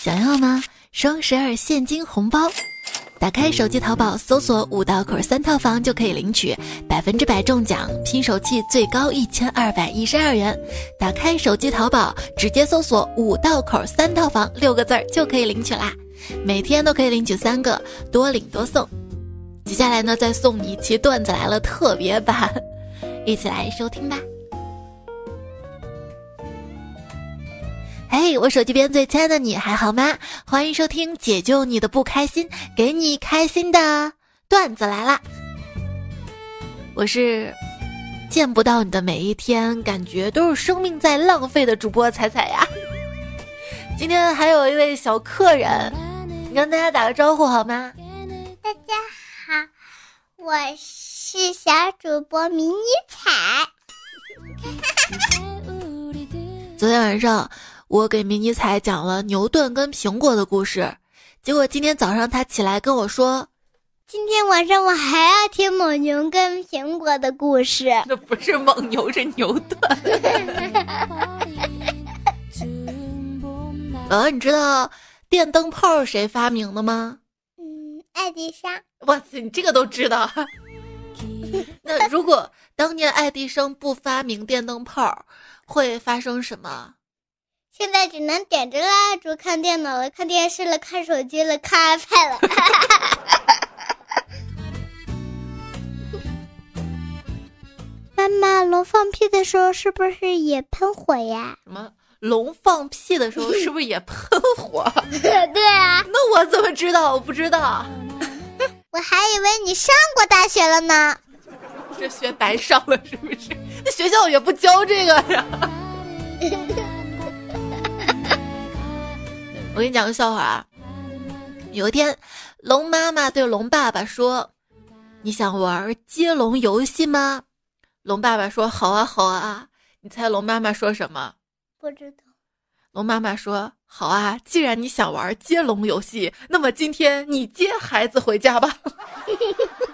想要吗？双十二现金红包。打开手机淘宝，搜索五道口三套房就可以领取百分之百中奖，拼手气最高一千二百一十二元。打开手机淘宝，直接搜索五道口三套房六个字儿就可以领取啦。每天都可以领取三个，多领多送。接下来呢，再送你一期段子来了特别版，一起来收听吧。嘿，我手机边最亲爱的你还好吗？欢迎收听解救你的不开心，给你开心的段子来啦！我是见不到你的每一天，感觉都是生命在浪费的主播彩彩呀。今天还有一位小客人，你跟大家打个招呼好吗？大家好，我是小主播迷你彩。昨天晚上。我给迷你彩讲了牛顿跟苹果的故事，结果今天早上他起来跟我说：“今天晚上我还要听蒙牛跟苹果的故事。”那不是蒙牛，是牛顿。呃，你知道电灯泡谁发明的吗？嗯，爱迪生。哇塞，你这个都知道。那如果当年爱迪生不发明电灯泡，会发生什么？现在只能点着蜡烛看电脑了，看电视了，看手机了，看 iPad 了。妈妈，龙放屁的时候是不是也喷火呀？什么？龙放屁的时候是不是也喷火？对啊。那我怎么知道？我不知道。我还以为你上过大学了呢。这学白上了是不是？那学校也不教这个呀。我给你讲个笑话啊！有一天，龙妈妈对龙爸爸说：“你想玩接龙游戏吗？”龙爸爸说：“好啊，好啊。”你猜龙妈妈说什么？不知道。龙妈妈说：“好啊，既然你想玩接龙游戏，那么今天你接孩子回家吧。”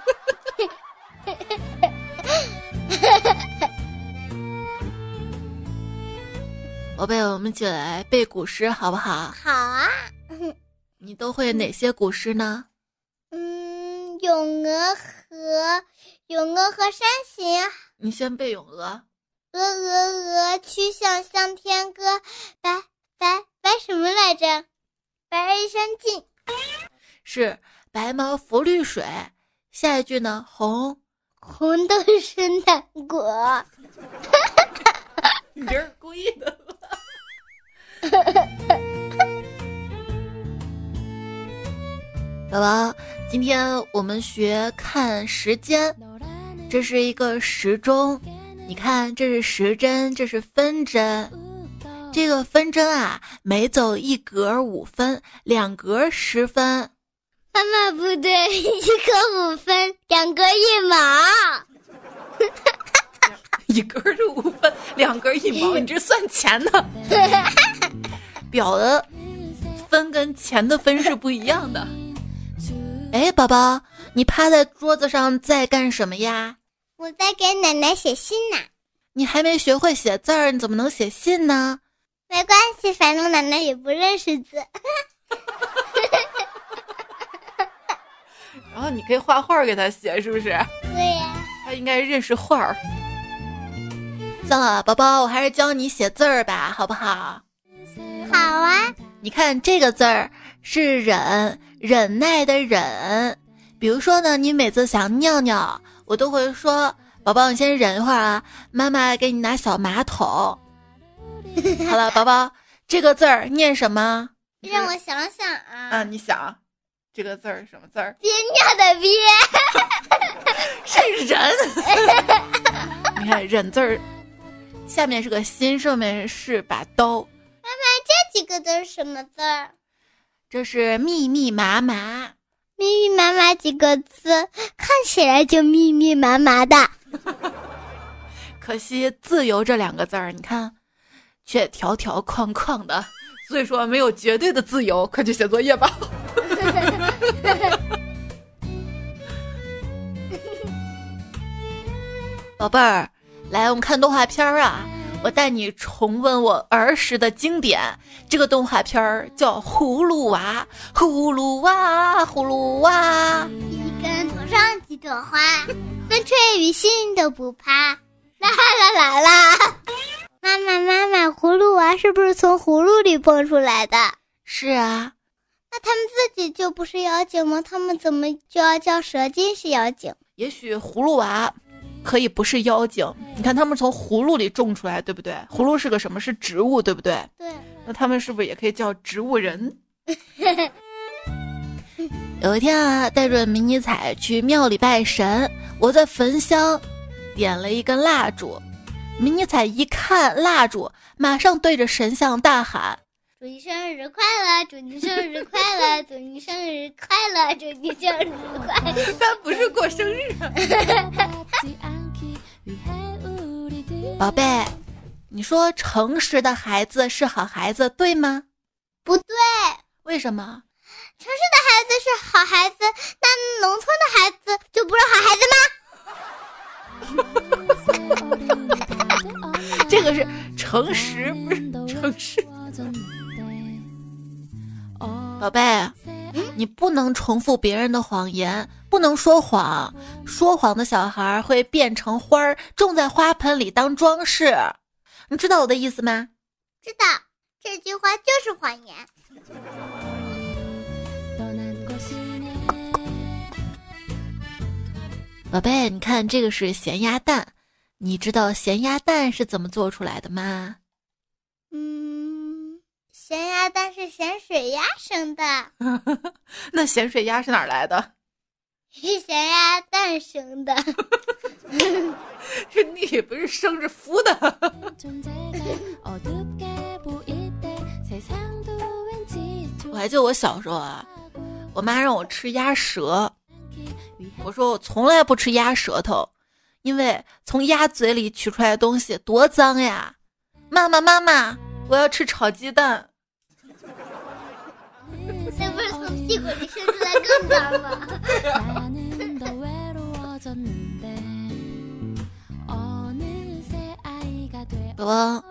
宝贝，我们一起来背古诗好不好？好啊。你都会哪些古诗呢？嗯，《咏鹅》和《咏鹅》和《山行》。你先背《咏鹅》。鹅鹅鹅，曲项向天歌。白白白什么来着？白日山尽。是白毛浮绿水。下一句呢？红红豆生南国。你这是故意的吧？宝宝，今天我们学看时间，这是一个时钟，你看这是时针，这是分针，这个分针啊，每走一格五分，两格十分。妈妈不对，一格五分，两格一毛。一格是五分，两格一毛，你这算钱呢？表的分跟钱的分是不一样的。哎，宝宝，你趴在桌子上在干什么呀？我在给奶奶写信呢。你还没学会写字儿，你怎么能写信呢？没关系，反正奶奶也不认识字。然后你可以画画给他写，是不是？对呀。他应该认识画儿。算了，宝宝，我还是教你写字儿吧，好不好？好啊。你看这个字儿是忍。忍耐的忍，比如说呢，你每次想尿尿，我都会说：“宝宝，你先忍一会儿啊，妈妈给你拿小马桶。” 好了，宝宝，这个字儿念什么？让我想想啊。啊，你想，这个字儿什么字儿？憋尿的憋，是忍。你看忍字儿，下面是个心，上面是把刀。几个字是什么字儿？这是密密麻麻，密密麻麻几个字，看起来就密密麻麻的。可惜“自由”这两个字儿，你看，却条条框框的。所以说，没有绝对的自由，快去写作业吧。宝贝儿，来，我们看动画片儿啊。我带你重温我儿时的经典。这个动画片儿叫《葫芦娃》，葫芦娃，葫芦娃。一根头上几朵花，风吹雨淋都不怕。啦啦啦啦！妈妈妈妈，葫芦娃是不是从葫芦里蹦出来的？是啊。那他们自己就不是妖精吗？他们怎么就要叫蛇精是妖精？也许葫芦娃可以不是妖精。你看他们从葫芦里种出来，对不对？葫芦是个什么？是植物，对不对？对。那他们是不是也可以叫植物人？有一天啊，带着迷你彩去庙里拜神，我在焚香，点了一根蜡烛。迷你彩一看蜡烛，马上对着神像大喊。祝你生日快乐！祝你生日快乐！祝你生日快乐！祝你生日快乐！他不是过生日。宝贝，你说诚实的孩子是好孩子，对吗？不对，为什么？城市的孩子是好孩子，那农村的孩子就不是好孩子吗？这个是诚实，不是诚实。宝贝，你不能重复别人的谎言，不能说谎。说谎的小孩会变成花儿，种在花盆里当装饰。你知道我的意思吗？知道，这句话就是谎言。宝贝，你看这个是咸鸭蛋，你知道咸鸭蛋是怎么做出来的吗？咸鸭蛋是咸水鸭生的，那咸水鸭是哪来的？是咸鸭蛋生的，是你不是生是孵的。我还记得我小时候啊，我妈让我吃鸭舌，我说我从来不吃鸭舌头，因为从鸭嘴里取出来的东西多脏呀。妈妈妈妈，我要吃炒鸡蛋。那不是从屁股里伸出来更脏吗？宝宝，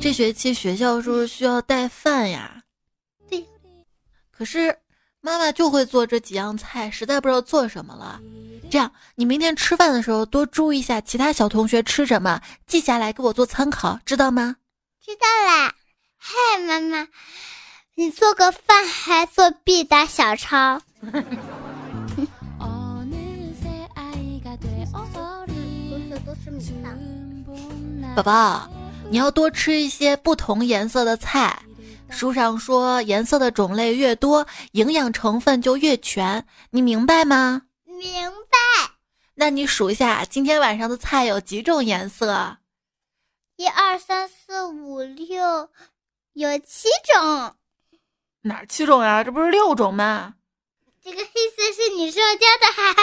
这学期学校是不是需要带饭呀？对。可是妈妈就会做这几样菜，实在不知道做什么了。这样，你明天吃饭的时候多注意一下其他小同学吃什么，记下来给我做参考，知道吗？知道啦。嗨，妈妈。你做个饭还作弊打小抄？宝宝，你要多吃一些不同颜色的菜。书上说，颜色的种类越多，营养成分就越全。你明白吗？明白。那你数一下，今天晚上的菜有几种颜色？一二三四五六，有七种。哪七种呀？这不是六种吗？这个黑色是你说教的。哈哈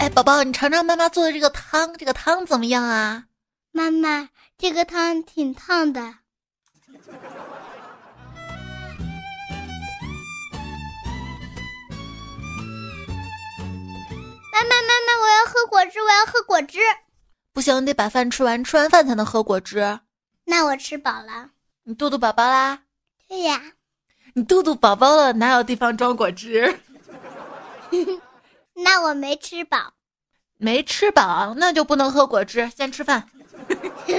哎，宝宝，你尝尝妈妈做的这个汤，这个汤怎么样啊？妈妈，这个汤挺烫的。妈妈，妈妈，我要喝果汁，我要喝果汁。不行，得把饭吃完，吃完饭才能喝果汁。那我吃饱了。你肚肚宝宝啦？对呀。你肚肚宝宝了，哪有地方装果汁？那我没吃饱。没吃饱，那就不能喝果汁。先吃饭。妈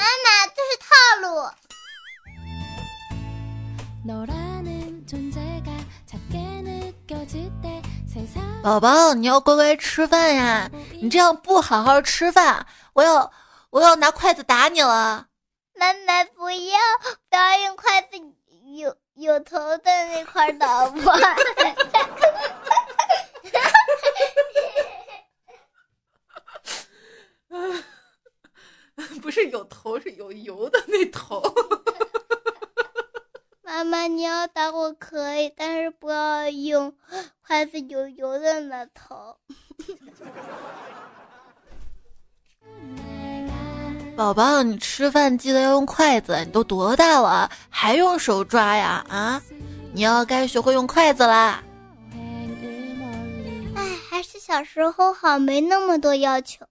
妈，这是套路。宝宝，你要乖乖吃饭呀！你这样不好好吃饭，我要我要拿筷子打你了。妈妈，不要不要用筷子，有有头的那块打我。不是有头，是有油的那头。妈妈，你要打我可以，但是不要用筷子有油的那头。宝宝，你吃饭记得要用筷子。你都多大了，还用手抓呀？啊，你要该学会用筷子啦。哎，还是小小时候好，没那么多要求。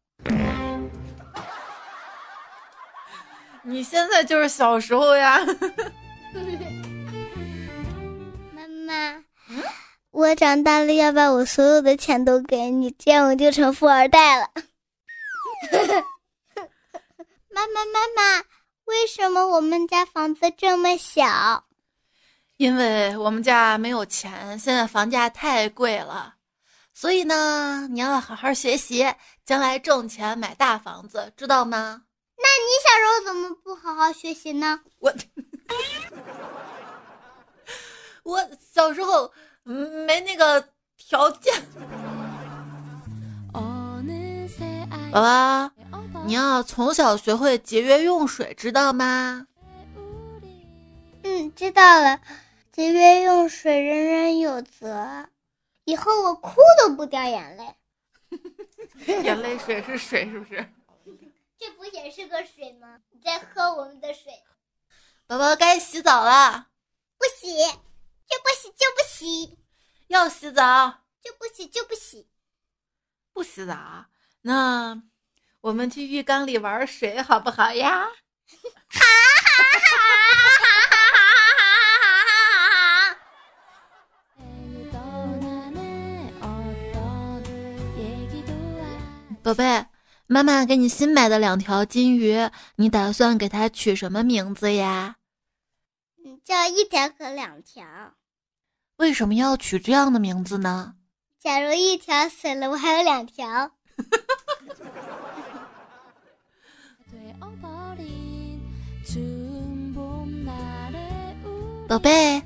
你现在就是小时候呀。妈妈，我长大了要把我所有的钱都给你，这样我就成富二代了。妈妈，妈妈，为什么我们家房子这么小？因为我们家没有钱，现在房价太贵了，所以呢，你要好好学习，将来挣钱买大房子，知道吗？那你小时候怎么不好好学习呢？我，我小时候没那个条件。宝宝，你要从小学会节约用水，知道吗？嗯，知道了。节约用水，人人有责。以后我哭都不掉眼泪。眼泪水是水，是不是？这不也是个水吗？你在喝我们的水。宝宝该洗澡了。不洗，就不洗，就不洗。要洗澡，就不洗，就不洗。不洗澡，那我们去浴缸里玩水好不好呀？好，好，好，好。宝贝，妈妈给你新买的两条金鱼，你打算给它取什么名字呀？叫一条和两条。为什么要取这样的名字呢？假如一条死了，我还有两条。宝贝，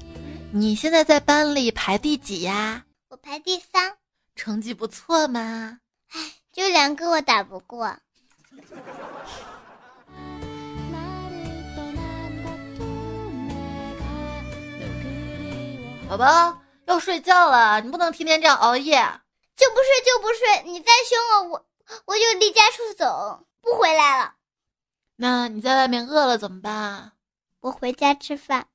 你现在在班里排第几呀？我排第三，成绩不错嘛。唉。就两个我打不过，宝宝要睡觉了，你不能天天这样熬夜。就不睡就不睡，你再凶我，我我就离家出走，不回来了。那你在外面饿了怎么办？我回家吃饭。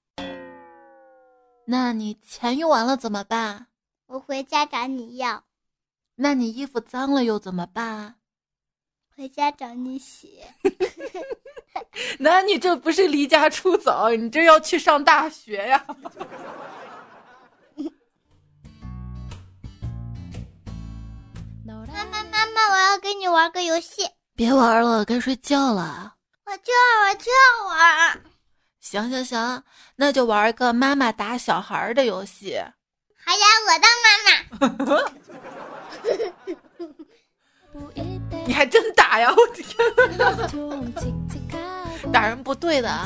那你钱用完了怎么办？我回家找你要。那你衣服脏了又怎么办？回家找你洗。那你这不是离家出走，你这要去上大学呀！跟你玩个游戏。别玩了，该睡觉了。我就要玩，就要玩。行行行，那就玩一个妈妈打小孩的游戏。好呀，我当妈妈。你还真打呀！我天 打人不对的。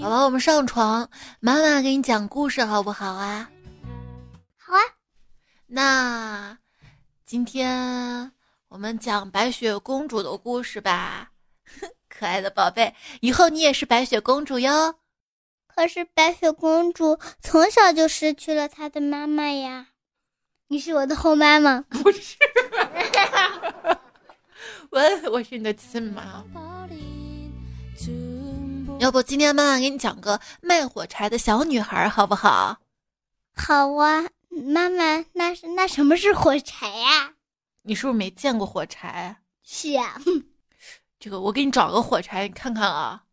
宝宝，我们上床，妈妈给你讲故事好不？好啊。那今天我们讲白雪公主的故事吧。可爱的宝贝，以后你也是白雪公主哟。可是白雪公主从小就失去了她的妈妈呀，你是我的后妈吗？不是，我我是你的亲妈。要不今天妈妈给你讲个卖火柴的小女孩好不好？好啊，妈妈，那是那什么是火柴呀？你是不是没见过火柴？是啊，这个我给你找个火柴，你看看啊。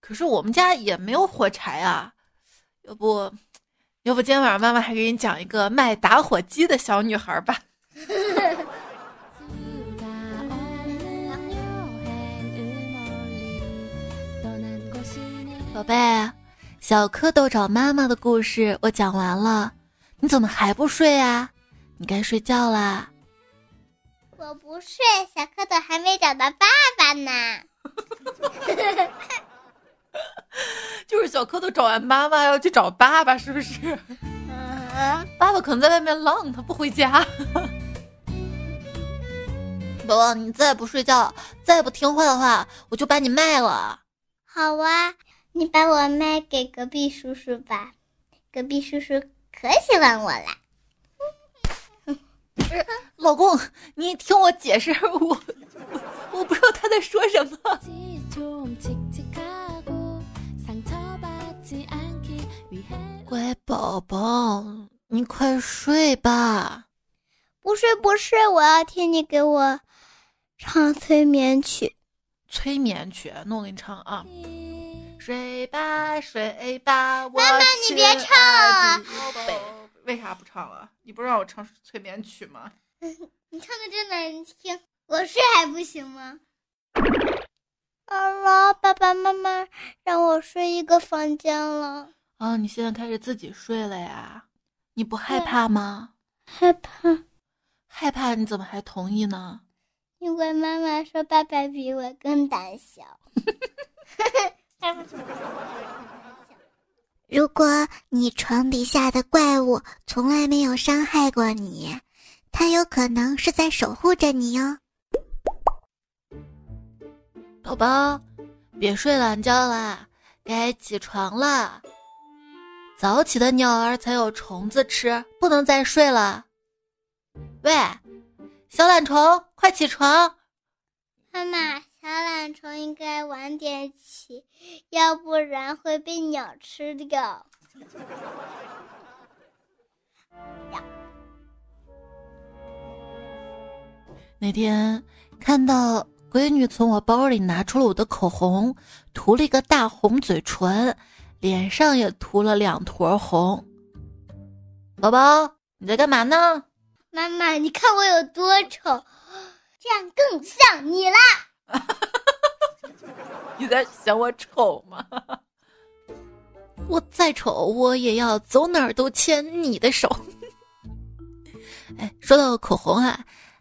可是我们家也没有火柴啊，要不，要不今天晚上妈妈还给你讲一个卖打火机的小女孩吧。宝贝，小蝌蚪找妈妈的故事我讲完了，你怎么还不睡啊？你该睡觉啦。我不睡，小蝌蚪还没找到爸爸呢。就是小蝌蚪找完妈妈要去找爸爸，是不是？爸爸可能在外面浪，他不回家。宝宝，你再不睡觉，再不听话的话，我就把你卖了。好啊，你把我卖给隔壁叔叔吧，隔壁叔叔可喜欢我了。老公，你听我解释，我我不知道他在说什么。乖宝宝，你快睡吧。不睡不睡，我要听你给我唱催眠曲。催眠曲，那我给你唱啊。睡吧睡吧，妈妈你别唱了。为啥不唱了？你不让我唱催眠曲吗？你唱的真难听，我睡还不行吗？妈妈，爸爸妈妈让我睡一个房间了。啊，你现在开始自己睡了呀？你不害怕吗？害怕，害怕，你怎么还同意呢？因为妈妈说爸爸比我更胆小。如果你床底下的怪物从来没有伤害过你，它有可能是在守护着你哟。宝宝，别睡懒觉啦，该起床了。早起的鸟儿才有虫子吃，不能再睡了。喂，小懒虫，快起床！妈妈，小懒虫应该晚点起，要不然会被鸟吃掉。那天看到。闺女从我包里拿出了我的口红，涂了一个大红嘴唇，脸上也涂了两坨红。宝宝，你在干嘛呢？妈妈，你看我有多丑，这样更像你啦！你在嫌我丑吗？我再丑，我也要走哪儿都牵你的手。哎，说到口红啊。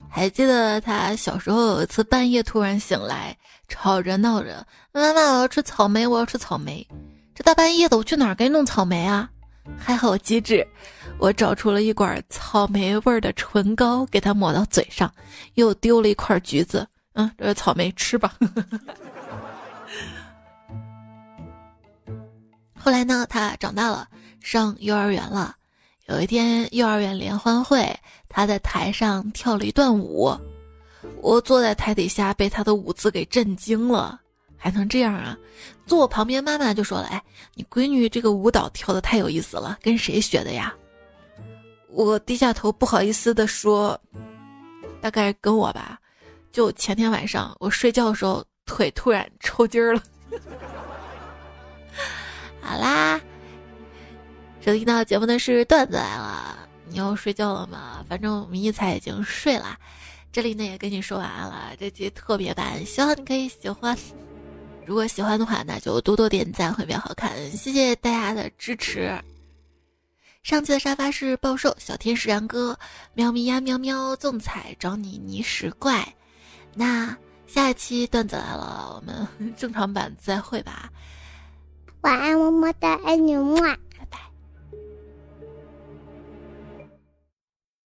还记得他小时候有一次半夜突然醒来，吵着闹着：“妈妈，我要吃草莓，我要吃草莓。”这大半夜的，我去哪儿给你弄草莓啊？还好机智，我找出了一管草莓味儿的唇膏，给他抹到嘴上，又丢了一块橘子。嗯，这是草莓，吃吧。后来呢，他长大了，上幼儿园了。有一天，幼儿园联欢会。他在台上跳了一段舞，我坐在台底下被他的舞姿给震惊了，还能这样啊？坐我旁边妈妈就说了：“哎，你闺女这个舞蹈跳的太有意思了，跟谁学的呀？”我低下头不好意思的说：“大概跟我吧。”就前天晚上我睡觉的时候腿突然抽筋儿了。好啦，收听到节目的是段子来了。你要睡觉了吗？反正我们一彩已经睡了，这里呢也跟你说晚安了。这期特别版，希望你可以喜欢。如果喜欢的话，那就多多点赞会比较好看。谢谢大家的支持。上期的沙发是暴瘦小天使杨哥，喵咪呀喵喵，纵彩找你泥石怪。那下一期段子来了，我们正常版再会吧。晚安，么么哒，爱你么。